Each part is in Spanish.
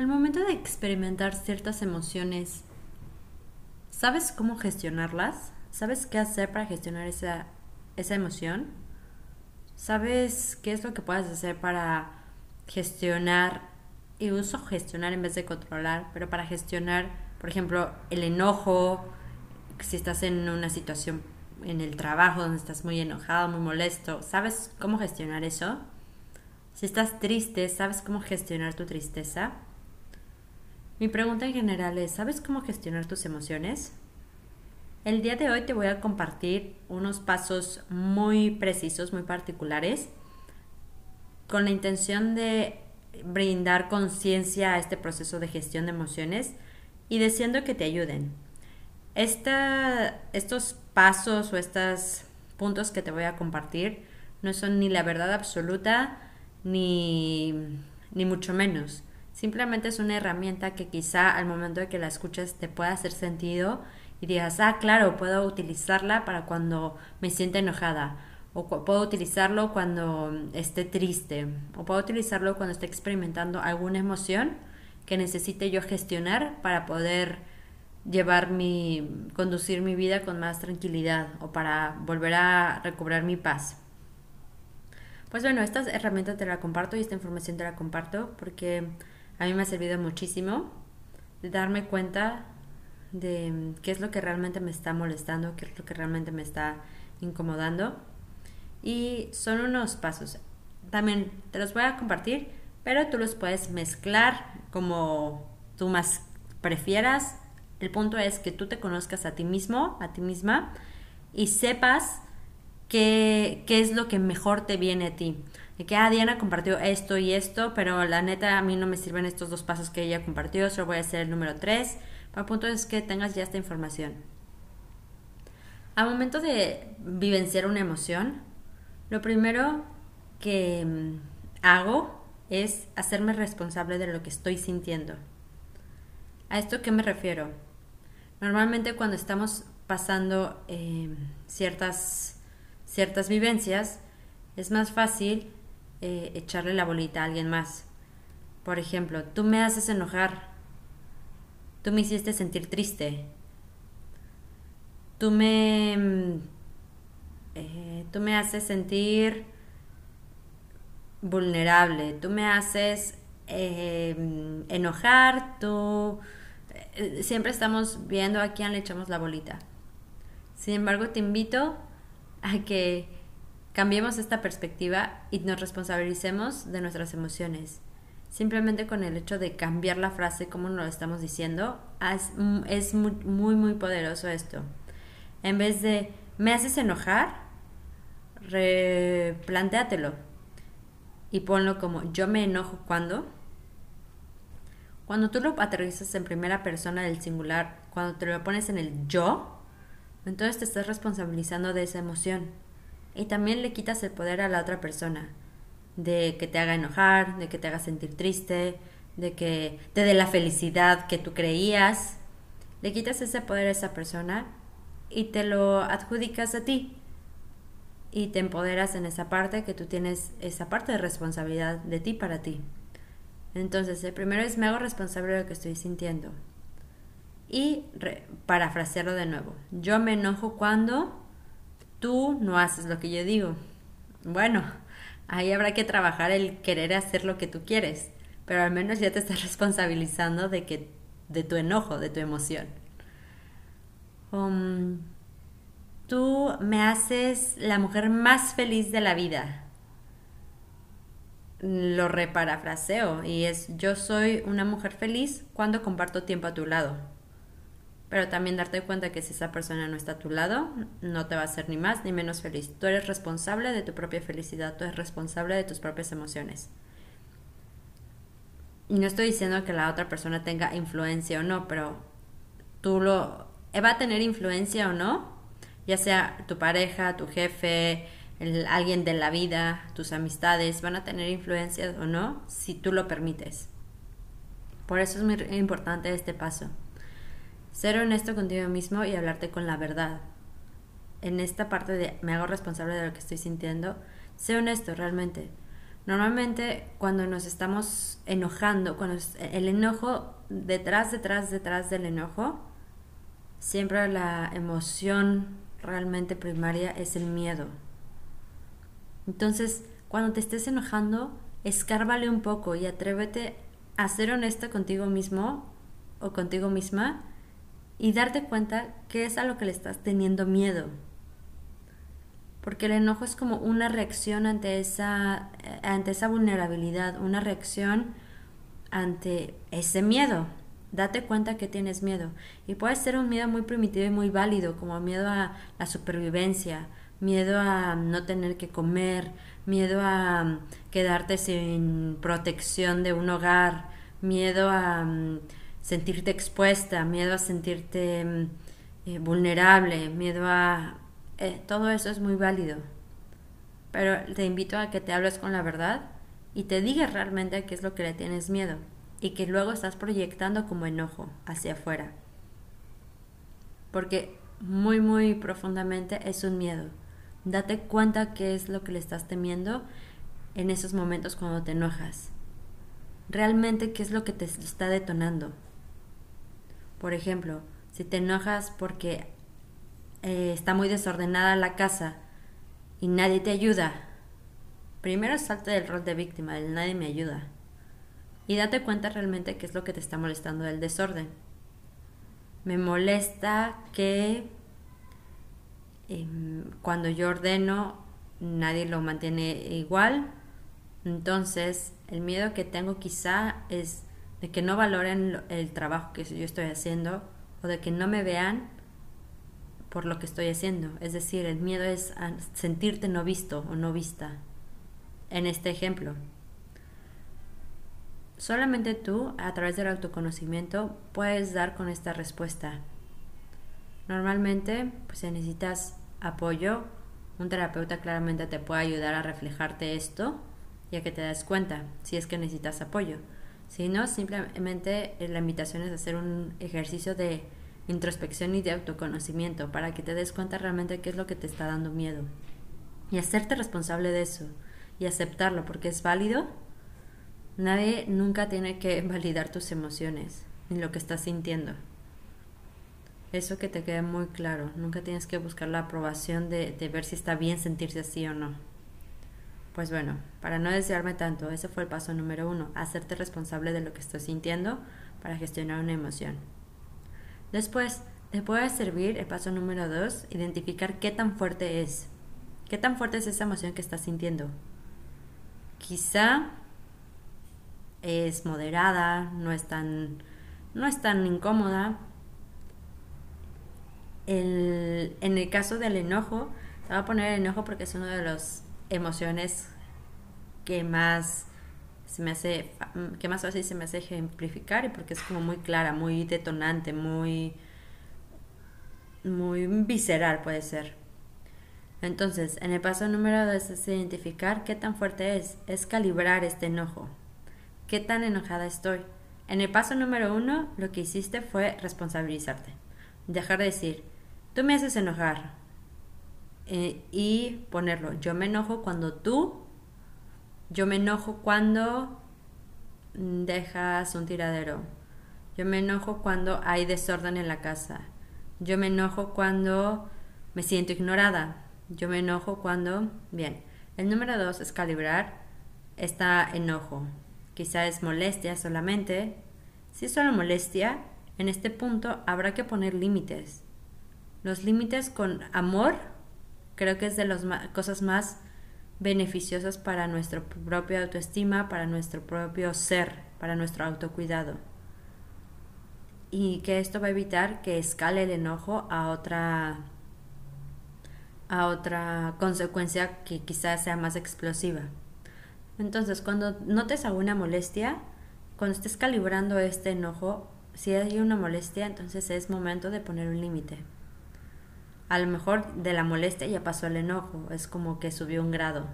Al momento de experimentar ciertas emociones, ¿sabes cómo gestionarlas? ¿Sabes qué hacer para gestionar esa, esa emoción? ¿Sabes qué es lo que puedes hacer para gestionar, y uso gestionar en vez de controlar, pero para gestionar, por ejemplo, el enojo, si estás en una situación en el trabajo donde estás muy enojado, muy molesto, ¿sabes cómo gestionar eso? Si estás triste, ¿sabes cómo gestionar tu tristeza? Mi pregunta en general es, ¿sabes cómo gestionar tus emociones? El día de hoy te voy a compartir unos pasos muy precisos, muy particulares, con la intención de brindar conciencia a este proceso de gestión de emociones y deseando que te ayuden. estos pasos o estos puntos que te voy a compartir no son ni la verdad absoluta ni, ni mucho menos. Simplemente es una herramienta que quizá al momento de que la escuches te pueda hacer sentido y digas, ah, claro, puedo utilizarla para cuando me sienta enojada, o puedo utilizarlo cuando esté triste, o puedo utilizarlo cuando esté experimentando alguna emoción que necesite yo gestionar para poder llevar mi, conducir mi vida con más tranquilidad o para volver a recobrar mi paz. Pues bueno, esta herramienta te la comparto y esta información te la comparto porque a mí me ha servido muchísimo de darme cuenta de qué es lo que realmente me está molestando, qué es lo que realmente me está incomodando. Y son unos pasos. También te los voy a compartir, pero tú los puedes mezclar como tú más prefieras. El punto es que tú te conozcas a ti mismo, a ti misma, y sepas qué, qué es lo que mejor te viene a ti de que, ah, Diana compartió esto y esto, pero la neta a mí no me sirven estos dos pasos que ella compartió, solo voy a hacer el número 3. Para punto es que tengas ya esta información. Al momento de vivenciar una emoción, lo primero que mm, hago es hacerme responsable de lo que estoy sintiendo. ¿A esto qué me refiero? Normalmente cuando estamos pasando eh, ciertas, ciertas vivencias, es más fácil eh, echarle la bolita a alguien más. Por ejemplo, tú me haces enojar. Tú me hiciste sentir triste. Tú me... Mm, eh, tú me haces sentir vulnerable. Tú me haces eh, enojar. Tú... siempre estamos viendo a quién le echamos la bolita. Sin embargo, te invito a que Cambiemos esta perspectiva y nos responsabilicemos de nuestras emociones. Simplemente con el hecho de cambiar la frase como lo estamos diciendo, es, muy, muy, muy poderoso esto. En vez de me haces enojar, replantéatelo y ponlo como yo me enojo cuando. Cuando tú lo aterrizas en primera persona del singular, cuando te lo pones en el yo, entonces te estás responsabilizando de esa emoción y también le quitas el poder a la otra persona de que te haga enojar, de que te haga sentir triste, de que te dé la felicidad que tú creías. Le quitas ese poder a esa persona y te lo adjudicas a ti. Y te empoderas en esa parte que tú tienes esa parte de responsabilidad de ti para ti. Entonces, el primero es me hago responsable de lo que estoy sintiendo. Y parafrasearlo de nuevo. Yo me enojo cuando tú no haces lo que yo digo. Bueno, ahí habrá que trabajar el querer hacer lo que tú quieres, pero al menos ya te estás responsabilizando de que de tu enojo, de tu emoción. Um, tú me haces la mujer más feliz de la vida. Lo reparafraseo y es yo soy una mujer feliz cuando comparto tiempo a tu lado pero también darte cuenta que si esa persona no está a tu lado, no te va a hacer ni más ni menos feliz. Tú eres responsable de tu propia felicidad, tú eres responsable de tus propias emociones. Y no estoy diciendo que la otra persona tenga influencia o no, pero tú lo va a tener influencia o no, ya sea tu pareja, tu jefe, alguien de la vida, tus amistades, van a tener influencia o no si tú lo permites. Por eso es muy importante este paso. Ser honesto contigo mismo y hablarte con la verdad. En esta parte de me hago responsable de lo que estoy sintiendo, sé honesto realmente. Normalmente cuando nos estamos enojando, cuando el enojo, detrás, detrás, detrás del enojo, siempre la emoción realmente primaria es el miedo. Entonces, cuando te estés enojando, escárvale un poco y atrévete a ser honesta contigo mismo o contigo misma y darte cuenta qué es a lo que le estás teniendo miedo. Porque el enojo es como una reacción ante esa, ante esa vulnerabilidad, una reacción ante ese miedo. Date cuenta que tienes miedo. Y puede ser un miedo muy primitivo y muy válido, como miedo a la supervivencia, miedo a no tener que comer, miedo a quedarte sin protección de un hogar, miedo a mm, sentirte expuesta, miedo a sentirte mm, eh, vulnerable, miedo a eh, todo eso es muy válido. Pero te invito a que te hables con la verdad y te digas realmente qué es lo que le tienes miedo y que luego estás proyectando como enojo hacia afuera. Porque muy, muy profundamente es un miedo. Date cuenta qué es lo que le estás temiendo en esos momentos cuando te enojas. Realmente qué es lo que te está detonando. Por ejemplo, si te enojas porque eh, está muy desordenada la casa y nadie te ayuda, primero salte del rol de víctima, del nadie me ayuda. Y date cuenta realmente qué es lo que te está molestando del desorden. Me molesta que em, cuando yo ordeno nadie lo mantiene igual. Entonces el miedo que tengo quizá es de que no valoren el trabajo que yo estoy haciendo o de que no me vean por lo que estoy haciendo. Es decir, el miedo es sentirte no visto o no vista. En este ejemplo, solamente tú, a través del autoconocimiento, puedes dar con esta respuesta. Normalmente, pues si necesitas apoyo, un terapeuta claramente te puede ayudar a reflejarte esto, ya que te das cuenta si es que necesitas apoyo. Si no, simplemente la invitación es hacer un ejercicio de introspección y de autoconocimiento para que te des cuenta realmente qué es lo que te está dando miedo. Y hacerte responsable de eso y aceptarlo porque es válido. Nadie nunca tiene que validar tus emociones ni lo que estás sintiendo. Eso que te quede muy claro. Nunca tienes que buscar la aprobación de, de ver si está bien sentirse así o no. Pues bueno, para no desearme tanto, ese fue el paso número uno, hacerte responsable de lo que estás sintiendo para gestionar una emoción. Después, te puede servir el paso número dos, identificar qué tan fuerte es. ¿Qué tan fuerte es esa emoción que estás sintiendo? Quizá es moderada, no es tan, no es tan incómoda. en el caso del enojo, te voy a poner el enojo porque es una de las emociones que más se me hace, mm, que más fácil se me hace ejemplificar y porque es como muy clara, muy detonante, muy, muy visceral puede ser. Entonces, en el paso número dos es identificar qué tan fuerte es, es calibrar este enojo, qué tan enojada estoy. En el paso número uno, lo que hiciste fue responsabilizarte, dejar de decir, tú me haces enojar, eh, y ponerlo, yo me enojo cuando tú yo me enojo cuando dejas un tiradero. Yo me enojo cuando hay desorden en la casa. Yo me enojo cuando me siento ignorada. Yo me enojo cuando... Bien, el número dos es calibrar esta enojo. Quizá es molestia solamente. Si es solo molestia, en este punto habrá que poner límites. Los límites con amor creo que es de las cosas más beneficiosas para nuestra propia autoestima, para nuestro propio ser, para nuestro autocuidado. Y que esto va a evitar que escale el enojo a otra a otra consecuencia que quizás sea más explosiva. Entonces, cuando notes alguna molestia, cuando estés calibrando este enojo, si hay una molestia, entonces es momento de poner un límite a lo mejor de la molestia ya pasó el enojo, es como que subió un grado.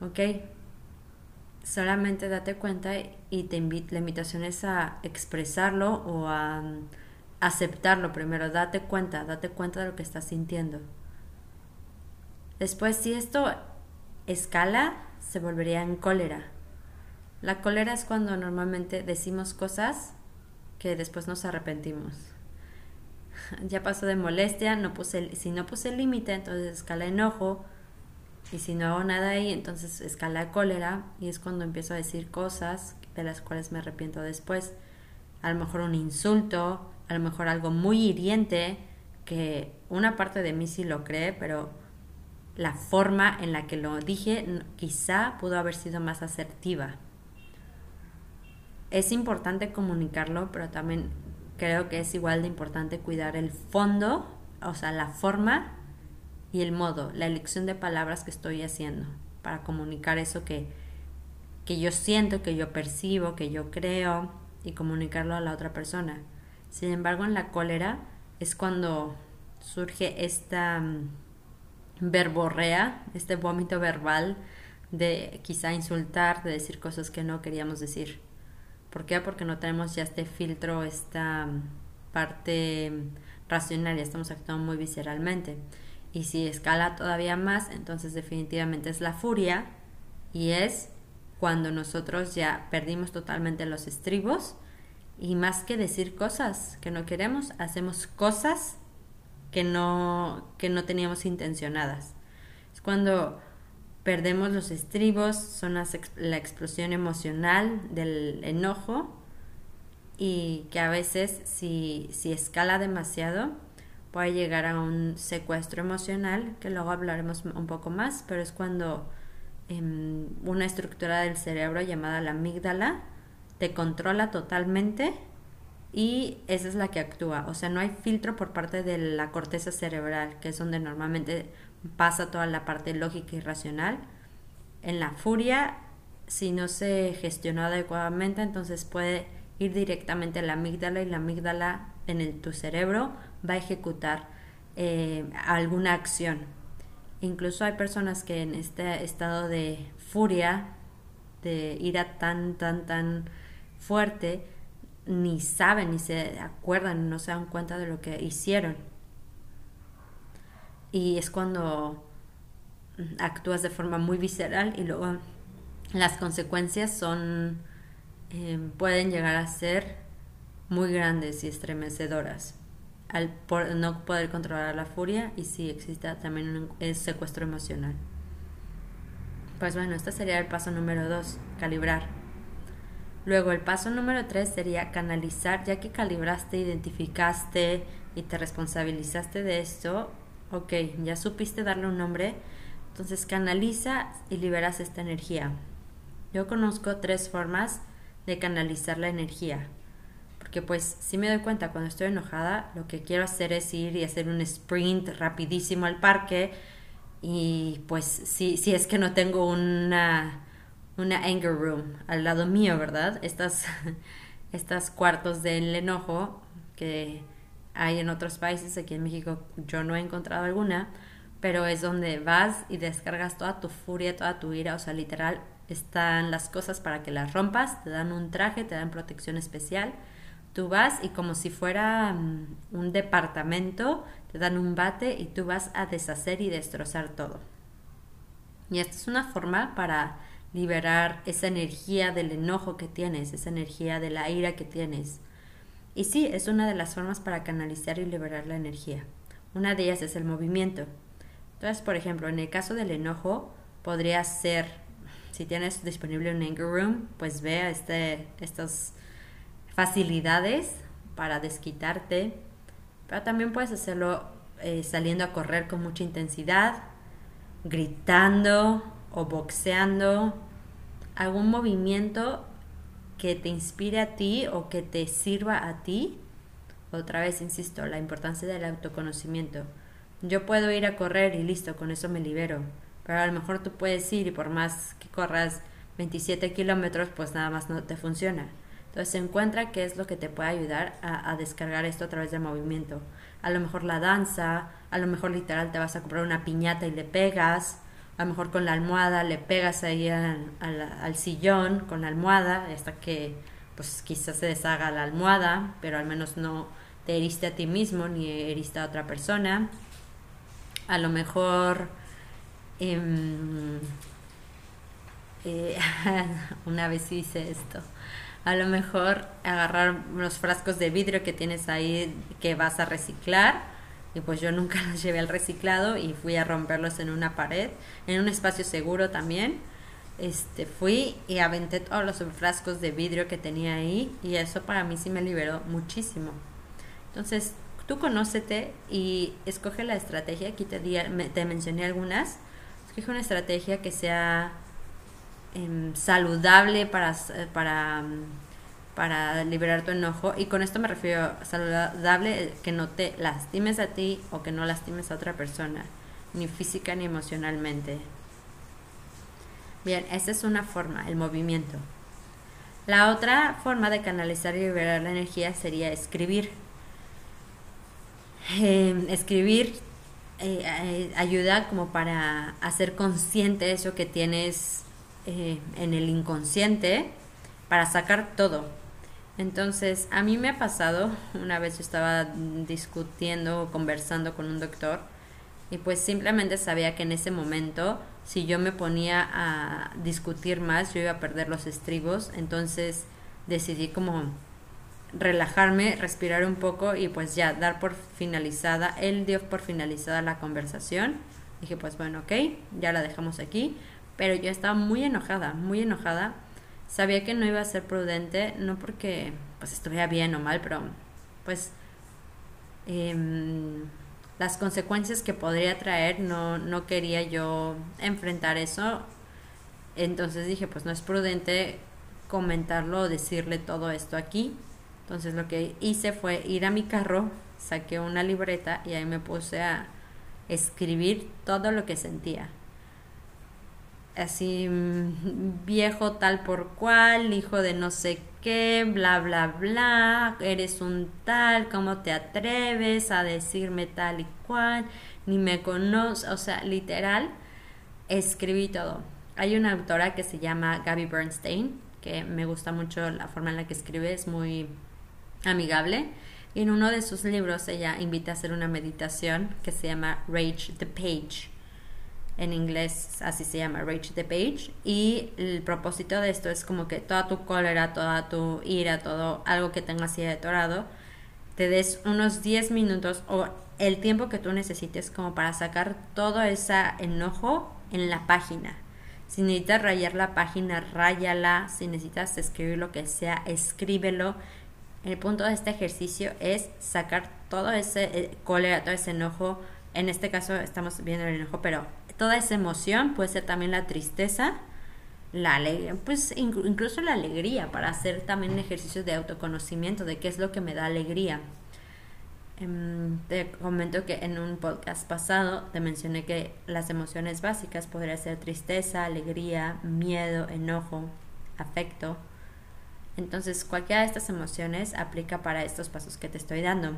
¿Ok? Solamente date cuenta y te invito, la invitación es a expresarlo o a mm, aceptarlo primero, date cuenta, date cuenta de lo que estás sintiendo. Después, si esto escala, se volvería en cólera. La cólera es cuando normalmente decimos cosas que después nos arrepentimos. Ya pasó de molestia, no puse si no puse el límite, entonces escala enojo, y si no hago nada ahí, entonces escala cólera, y es cuando empiezo a decir cosas de las cuales me arrepiento después. A lo mejor un insulto, a lo mejor algo muy hiriente, que una parte de mí sí lo cree, pero la forma en la que lo dije quizá pudo haber sido más asertiva. Es importante comunicarlo, pero también creo que es igual de importante cuidar el fondo, o sea, la forma y el modo, la elección de palabras que estoy haciendo para comunicar eso que, que yo siento, que yo percibo, que yo creo y comunicarlo a la otra persona. Sin embargo, en la cólera es cuando surge esta mm, verborrea, este vómito verbal de quizá insultar, de decir cosas que no queríamos decir. ¿Por qué? Porque no tenemos ya este filtro, esta mm, parte mm, racional, ya estamos actuando muy visceralmente. Y si escala todavía más, entonces definitivamente es la furia y es cuando nosotros ya perdimos totalmente los estribos y más que decir cosas que no queremos, hacemos cosas que no, que no teníamos intencionadas. Es cuando perdemos los estribos, son la explosión emocional del enojo y que a veces si, si escala demasiado puede llegar a un secuestro emocional, que luego hablaremos un poco más, pero es cuando em, una estructura del cerebro llamada la amígdala te controla totalmente y esa es la que actúa. O sea, no hay filtro por parte de la corteza cerebral, que es donde normalmente pasa toda la parte lógica y racional. En la furia, si no se gestionó adecuadamente, entonces puede ir directamente a la amígdala y la amígdala en tu cerebro va a ejecutar eh, alguna acción. Incluso hay personas que en este estado de furia, de ira tan, tan, tan fuerte, ni saben, ni se acuerdan, no se dan cuenta de lo que hicieron. Y es cuando actúas de forma muy visceral y luego las consecuencias son, eh, pueden llegar a ser muy grandes y estremecedoras al no poder controlar la furia y si existe también un secuestro emocional. Pues bueno, este sería el paso número dos, calibrar. Luego el paso número tres sería canalizar, ya que calibraste, identificaste y te responsabilizaste de esto, ok, ya supiste darle un nombre, entonces canaliza y liberas esta energía. Yo conozco tres formas de canalizar la energía, porque pues si me doy cuenta cuando estoy enojada, lo que quiero hacer es ir y hacer un sprint rapidísimo al parque y pues si, si es que no tengo una una anger room al lado mío, ¿verdad? Estas, estas cuartos del enojo que hay en otros países, aquí en México yo no he encontrado alguna, pero es donde vas y descargas toda tu furia, toda tu ira, o sea, literal, están las cosas para que las rompas, te dan un traje, te dan protección especial, tú vas y como si fuera mm, un departamento, te dan un bate y tú vas a deshacer y destrozar todo. Y esta es una forma para liberar esa energía del enojo que tienes, esa energía de la ira que tienes. Y sí, es una de las formas para canalizar y liberar la energía. Una de ellas es el movimiento. Entonces, por ejemplo, en el caso del enojo, podría ser, si tienes disponible un anger room, pues ve este, estas facilidades para desquitarte. Pero también puedes hacerlo eh, saliendo a correr con mucha intensidad, gritando, o boxeando, algún movimiento que te inspire a ti o que te sirva a ti. Otra vez, insisto, la importancia del autoconocimiento. Yo puedo ir a correr y listo, con eso me libero. Pero a lo mejor tú puedes ir y por más que corras 27 kilómetros, pues nada más no te funciona. Entonces encuentra qué es lo que te puede ayudar a, descargar esto a través del movimiento. A lo mejor la danza, a lo mejor literal te vas a comprar una piñata y le pegas, a lo mejor con la almohada le pegas ahí al, sillón con la almohada hasta que pues quizás se deshaga la almohada, pero al menos no te heriste a ti mismo ni heriste a otra persona. A lo mejor, em, eh, una vez hice esto. A lo mejor agarrar los frascos de vidrio que tienes ahí que vas a reciclar y pues yo nunca los llevé al reciclado y fui a romperlos en una pared, en un espacio seguro también. Este, fui y aventé todos los frascos de vidrio que tenía ahí y eso para mí sí me liberó muchísimo. Entonces, tú conócete y escoge la estrategia. Aquí te, te mencioné algunas. Escoge una estrategia que sea em, saludable para, para, para liberar tu enojo. Y con esto me refiero a saludable que no te lastimes a ti o que no lastimes a otra persona, ni física ni emocionalmente. Bien, esa es una forma, el movimiento. La otra forma de canalizar y liberar la energía sería escribir. Em, escribir eh, eh, ayuda como para hacer consciente eso que tienes eh, en el inconsciente, para sacar todo. Entonces, a mí me ha pasado, una vez yo estaba discutiendo o conversando con un doctor y pues simplemente sabía que en ese momento, si yo me ponía a discutir más, yo iba a perder los estribos, entonces decidí como relajarme, respirar un poco y pues ya dar por finalizada, él dio por finalizada la conversación. Dije, pues bueno, ok, ya la dejamos aquí. Pero yo estaba muy enojada, muy enojada. Sabía que no iba a ser prudente, no porque pues estuviera bien o mal, pero pues em, las consecuencias que podría traer, no, no quería yo enfrentar eso. Entonces dije, pues no es prudente comentarlo o decirle todo esto aquí. Entonces lo que hice fue ir a mi carro, saqué una libreta y ahí me puse a escribir todo lo que sentía. Así mm, viejo tal por cual, hijo de no sé qué, bla, bla, bla, eres un tal, ¿cómo te atreves a decirme tal y cual? Ni me conoces, o sea, literal, escribí todo. Hay una autora que se llama Gaby Bernstein, que me gusta mucho la forma en la que escribe, es muy amigable. Y en uno de sus libros ella invita a hacer una meditación que se llama Rage the Page. En inglés así se llama, Rage the Page. Y el propósito de esto es como que toda tu cólera, toda tu ira, todo algo que tengas así detorado, te des unos 10 minutos o el tiempo que tú necesites como para sacar todo ese enojo en la página. Si necesitas rayar la página, ráyala. Si necesitas escribir lo que sea, escríbelo el punto de este ejercicio es sacar todo ese eh, cólera, todo ese enojo. En este caso estamos viendo el enojo, pero toda esa emoción puede ser también la tristeza, la alegría, pues incluso la alegría, para hacer también ejercicios de autoconocimiento de qué es lo que me da alegría. Em, te comento que en un podcast pasado te mencioné que las emociones básicas podrían ser tristeza, alegría, miedo, enojo, afecto. Entonces, cualquiera de estas emociones aplica para estos pasos que te estoy dando.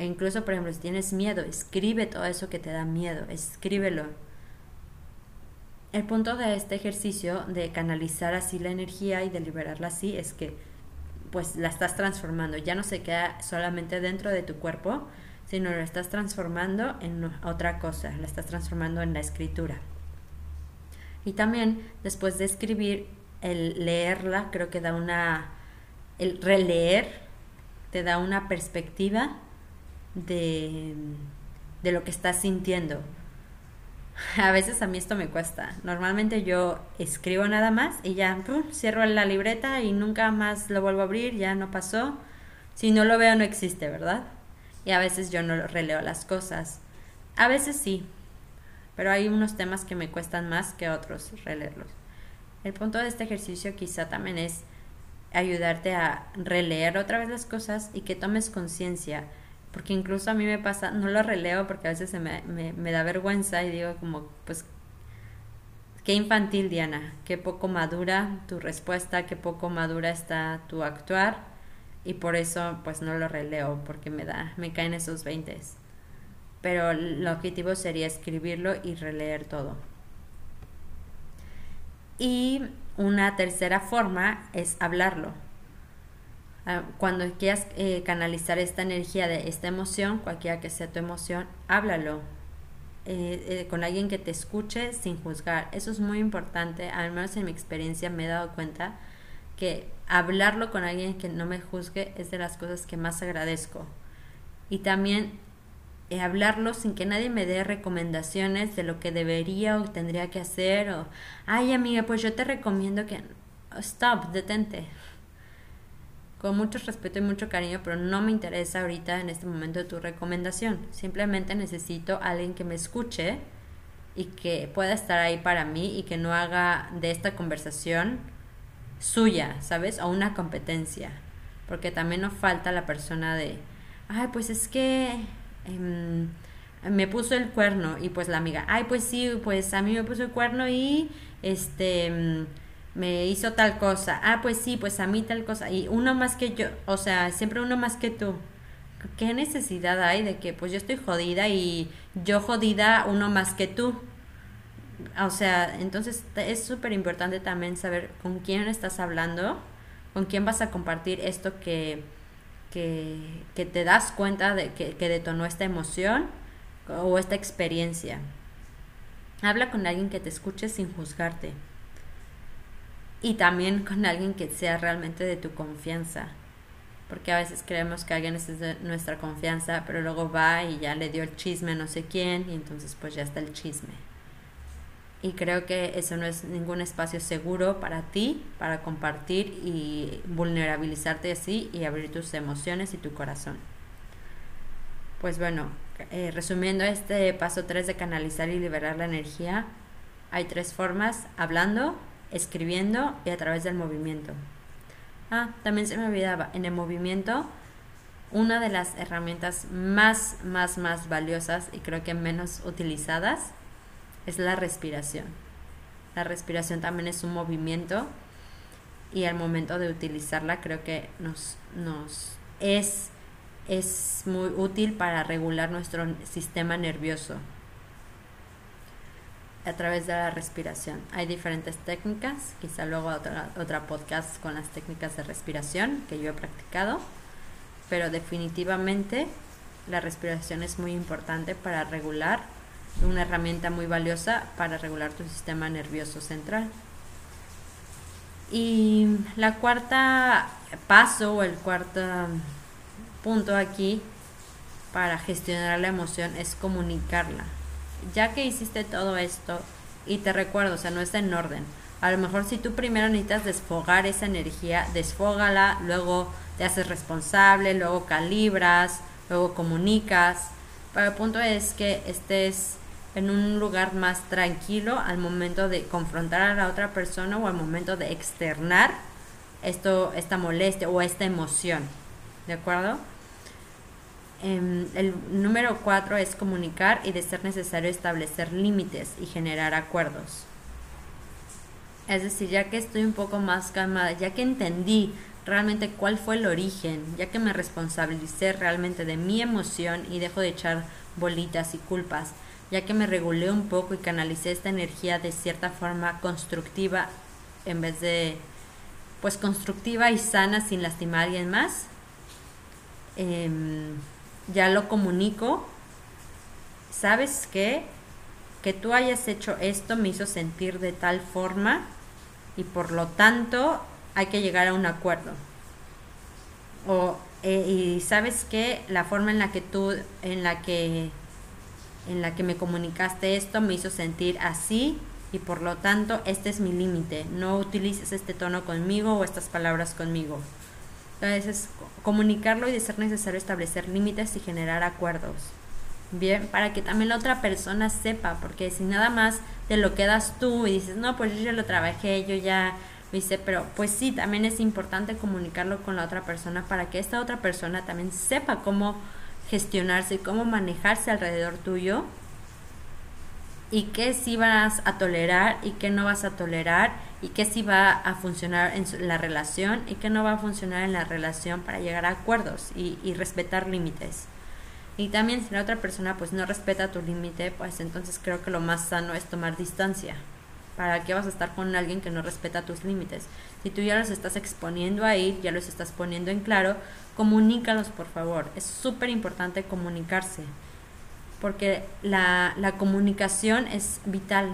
E incluso, por ejemplo, si tienes miedo, escribe todo eso que te da miedo, escríbelo. El punto de este ejercicio de canalizar así la energía y de liberarla así es que pues la estás transformando, ya no se queda solamente dentro de tu cuerpo, sino lo estás transformando en otra cosa, la estás transformando en la escritura. Y también después de escribir el leerla creo que da una, el releer te da una perspectiva de, de lo que estás sintiendo. A veces a mí esto me cuesta. Normalmente yo escribo nada más y ya cierro la libreta y nunca más lo vuelvo a abrir, ya no pasó. Si no lo veo no existe, ¿verdad? Y a veces yo no releo las cosas. A veces sí, pero hay unos temas que me cuestan más que otros releerlos. El punto de este ejercicio quizá también es ayudarte a releer otra vez las cosas y que tomes conciencia. Porque incluso a mí me pasa, no lo releo porque a veces se me, me, da vergüenza y digo como, pues, qué infantil Diana, qué poco madura tu respuesta, qué poco madura está tu actuar y por eso pues no lo releo porque me da, me caen esos veintes. Pero el objetivo sería escribirlo y releer todo. Y una tercera forma es hablarlo. Ah, cuando quieras eh, canalizar esta energía de esta emoción, cualquiera que sea tu emoción, háblalo. eh, eh, con alguien que te escuche sin juzgar. Eso es muy importante, al menos en mi experiencia me he dado cuenta que hablarlo con alguien que no me juzgue es de las cosas que más agradezco. Y también eh, hablarlo sin que nadie me dé recomendaciones de lo que debería o tendría que hacer o, ay amiga, pues yo te recomiendo que... Stop, detente con mucho respeto y mucho cariño, pero no me interesa ahorita en este momento tu recomendación. Simplemente necesito a alguien que me escuche y que pueda estar ahí para mí y que no haga de esta conversación suya, ¿sabes? O una competencia. Porque también nos falta la persona de, ay, pues es que em, me puso el cuerno y pues la amiga, ay, pues sí, pues a mí me puso el cuerno y este em, me hizo tal cosa, ah, pues sí, pues a mí tal cosa, y uno más que yo, o sea, siempre uno más que tú. ¿Qué necesidad hay de que pues yo estoy jodida y yo jodida uno más que tú? O sea, entonces es súper importante también saber con quién estás hablando, con quién vas a compartir esto que, que, que te das cuenta de que, que detonó esta emoción o esta experiencia. Habla con alguien que te escuche sin juzgarte y también con alguien que sea realmente de tu confianza. Porque a veces creemos que alguien es de nuestra confianza, pero luego va y ya le dio el chisme a no sé quién y entonces pues ya está el chisme. Y creo que eso no es ningún espacio seguro para ti, para compartir y vulnerabilizarte así y abrir tus emociones y tu corazón. Pues bueno, eh, resumiendo este paso 3 de canalizar y liberar la energía, hay tres formas, hablando, escribiendo y a través del movimiento. Ah, también se me olvidaba, en el movimiento, una de las herramientas más, más, más valiosas y creo que menos utilizadas es la respiración. La respiración también es un movimiento y al momento de utilizarla creo que nos, nos es, es muy útil para regular nuestro sistema nervioso a través de la respiración. Hay diferentes técnicas, quizá luego otra, otra podcast con las técnicas de respiración que yo he practicado, pero definitivamente la respiración es muy importante para regular, una herramienta muy valiosa para regular tu sistema nervioso central. Y la cuarta paso o el cuarto punto aquí para gestionar la emoción es comunicarla ya que hiciste todo esto, y te recuerdo, o sea, no está en orden. A lo mejor si tú primero necesitas desfogar esa energía, desfógala, luego te haces responsable, luego calibras, luego comunicas. Pero el punto es que estés en un lugar más tranquilo al momento de confrontar a la otra persona o al momento de externar esto, esta molestia o esta emoción. ¿De acuerdo? Em, el número cuatro es comunicar y de ser necesario establecer límites y generar acuerdos. Es decir, ya que estoy un poco más calmada, ya que entendí realmente cuál fue el origen, ya que me responsabilicé realmente de mi emoción y dejo de echar bolitas y culpas, ya que me regulé un poco y canalicé esta energía de cierta forma constructiva en vez de pues constructiva y sana sin lastimar a alguien más. Em, ya lo comunico, ¿sabes qué? Que tú hayas hecho esto me hizo sentir de tal forma y por lo tanto hay que llegar a un acuerdo. O, eh, y sabes qué? La forma en la que tú, en la que, en la que me comunicaste esto me hizo sentir así y por lo tanto este es mi límite. No utilices este tono conmigo o estas palabras conmigo. Entonces, comunicarlo y de ser necesario establecer límites y generar acuerdos. Bien, para que también la otra persona sepa, porque si nada más te lo quedas tú y dices, no, pues yo ya lo trabajé, yo ya lo hice, pero pues sí, también es importante comunicarlo con la otra persona para que esta otra persona también sepa cómo gestionarse y cómo manejarse alrededor tuyo y qué sí vas a tolerar y qué no vas a tolerar y qué sí va a funcionar en la relación y qué no va a funcionar en la relación para llegar a acuerdos y, respetar límites. Y también si la otra persona pues no respeta tu límite, pues entonces creo que lo más sano es tomar distancia. ¿Para qué vas a estar con alguien que no respeta tus límites? Si tú ya los estás exponiendo ahí, ya los estás poniendo en claro, comunícalos por favor. Es súper importante comunicarse porque la, la comunicación es vital.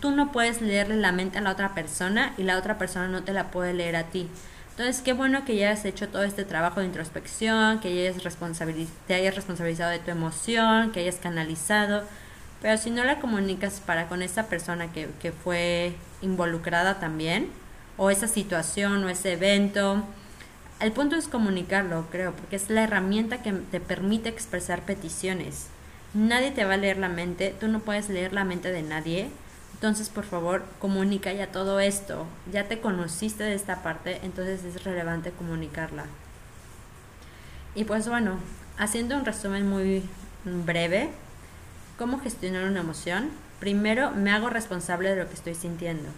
Tú no puedes leerle la mente a la otra persona y la otra persona no te la puede leer a ti. Entonces, qué bueno que ya hayas hecho todo este trabajo de introspección, que hayas te hayas responsabilizado de tu emoción, que hayas canalizado. Pero si no la comunicas para con esa persona que, que fue involucrada también, o esa situación o ese evento, el punto es comunicarlo, creo, porque es la herramienta que te permite expresar peticiones. Nadie te va a leer la mente, tú no puedes leer la mente de nadie. Entonces, por favor, comunica ya todo esto. Ya te conociste de esta parte, entonces es relevante comunicarla. Y pues bueno, haciendo un resumen muy breve, ¿cómo gestionar una emoción? Primero, me hago responsable de lo que estoy sintiendo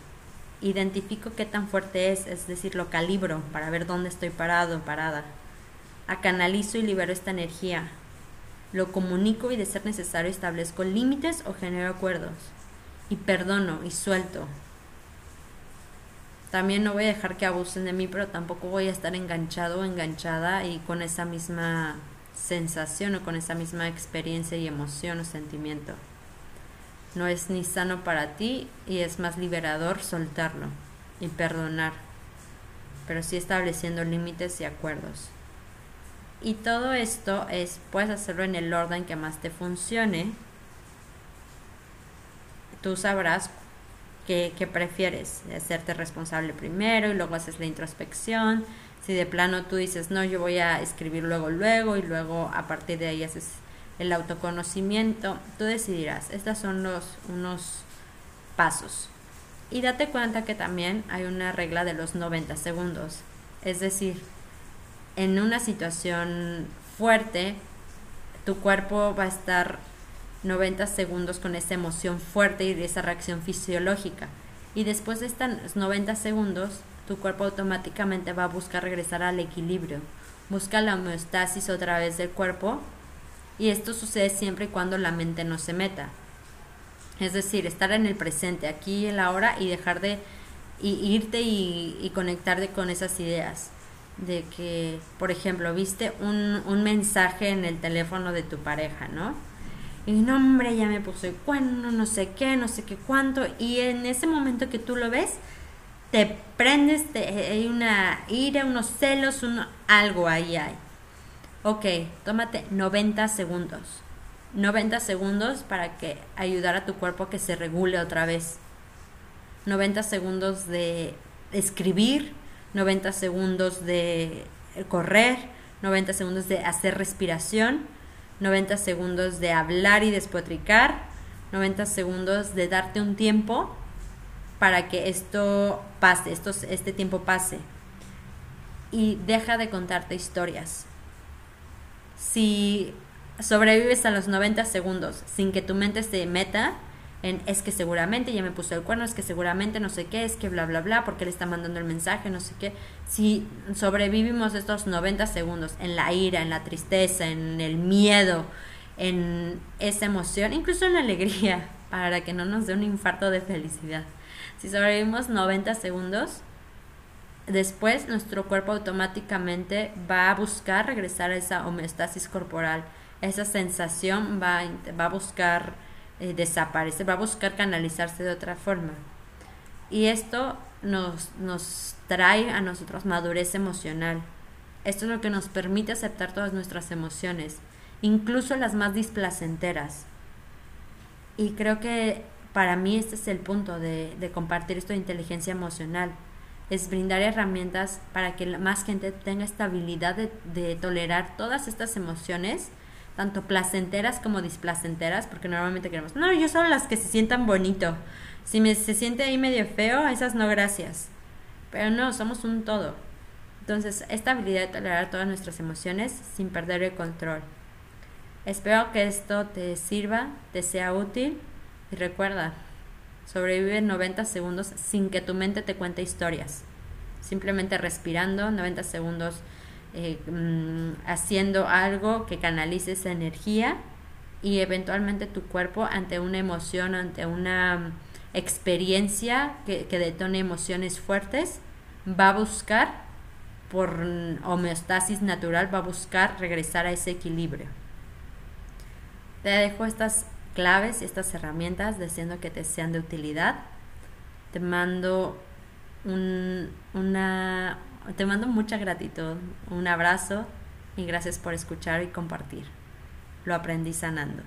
identifico qué tan fuerte es, es decir, lo calibro para ver dónde estoy parado, parada. Acanalizo y libero esta energía. Lo comunico y de ser necesario establezco límites o genero acuerdos. Y perdono y suelto. También no voy a dejar que abusen de mí, pero tampoco voy a estar enganchado o enganchada y con esa misma sensación o con esa misma experiencia y emoción o sentimiento no es ni sano para ti y es más liberador soltarlo y perdonar, pero sí estableciendo límites y acuerdos. Y todo esto es, puedes hacerlo en el orden que más te funcione. Tú sabrás qué, prefieres, hacerte responsable primero y luego haces la introspección. Si de plano tú dices, no, yo voy a escribir luego, luego y luego a partir de ahí haces el autoconocimiento, tú decidirás. Estos son los unos pasos. Y date cuenta que también hay una regla de los 90 segundos. Es decir, en una situación fuerte, tu cuerpo va a estar 90 segundos con esa emoción fuerte y esa reacción fisiológica. Y después de estos 90 segundos, tu cuerpo automáticamente va a buscar regresar al equilibrio. Busca la homeostasis otra vez del cuerpo y esto sucede siempre y cuando la mente no se meta. Es decir, estar en el presente, aquí y en la hora y dejar de irte y, conectarte con esas ideas. De que, por ejemplo, viste un, un mensaje en el teléfono de tu pareja, ¿no? Y no, hombre, ya me puse cuerno, no sé qué, no sé qué cuánto. Y en ese momento que tú lo ves, te prendes, te, hay una ira, unos celos, un, algo ahí hay. Ok, tómate 90 segundos. 90 segundos para que ayudar a tu cuerpo a que se regule otra vez. 90 segundos de escribir, 90 segundos de correr, 90 segundos de hacer respiración, 90 segundos de hablar y despotricar, 90 segundos de darte un tiempo para que esto pase, esto, este tiempo pase. Y deja de contarte historias si sobrevives a los 90 segundos sin que tu mente se meta en es que seguramente ya me puso el cuerno, es que seguramente no sé qué, es que bla bla bla, porque le está mandando el mensaje, no sé qué. Si sobrevivimos estos 90 segundos en la ira, en la tristeza, en el miedo, en esa emoción, incluso en la alegría, para que no nos dé un infarto de felicidad. Si sobrevivimos 90 segundos, después nuestro cuerpo automáticamente va a buscar regresar a esa homeostasis corporal. Esa sensación va, va a buscar eh, desaparecer, va a buscar canalizarse de otra forma. Y esto nos, nos trae a nosotros madurez emocional. Esto es lo que nos permite aceptar todas nuestras emociones, incluso las más displacenteras. Y creo que para mí este es el punto de, de compartir esto de inteligencia emocional es brindar herramientas para que más gente tenga esta habilidad de, tolerar todas estas emociones, tanto placenteras como displacenteras, porque normalmente queremos, no, yo solo las que se sientan bonito. Si me, se siente ahí medio feo, esas no gracias. Pero no, somos un todo. Entonces, esta habilidad de tolerar todas nuestras emociones sin perder el control. Espero que esto te sirva, te sea útil y recuerda, Sobrevive 90 segundos sin que tu mente te cuente historias. Simplemente respirando 90 segundos, eh, mm, haciendo algo que canalice esa energía y eventualmente tu cuerpo ante una emoción, ante una mm, experiencia que, que detone emociones fuertes, va a buscar, por mm, homeostasis natural, va a buscar regresar a ese equilibrio. Te dejo estas claves y estas herramientas deseando que te sean de utilidad. Te mando un, una, te mando mucha gratitud, un abrazo y gracias por escuchar y compartir. Lo aprendí sanando.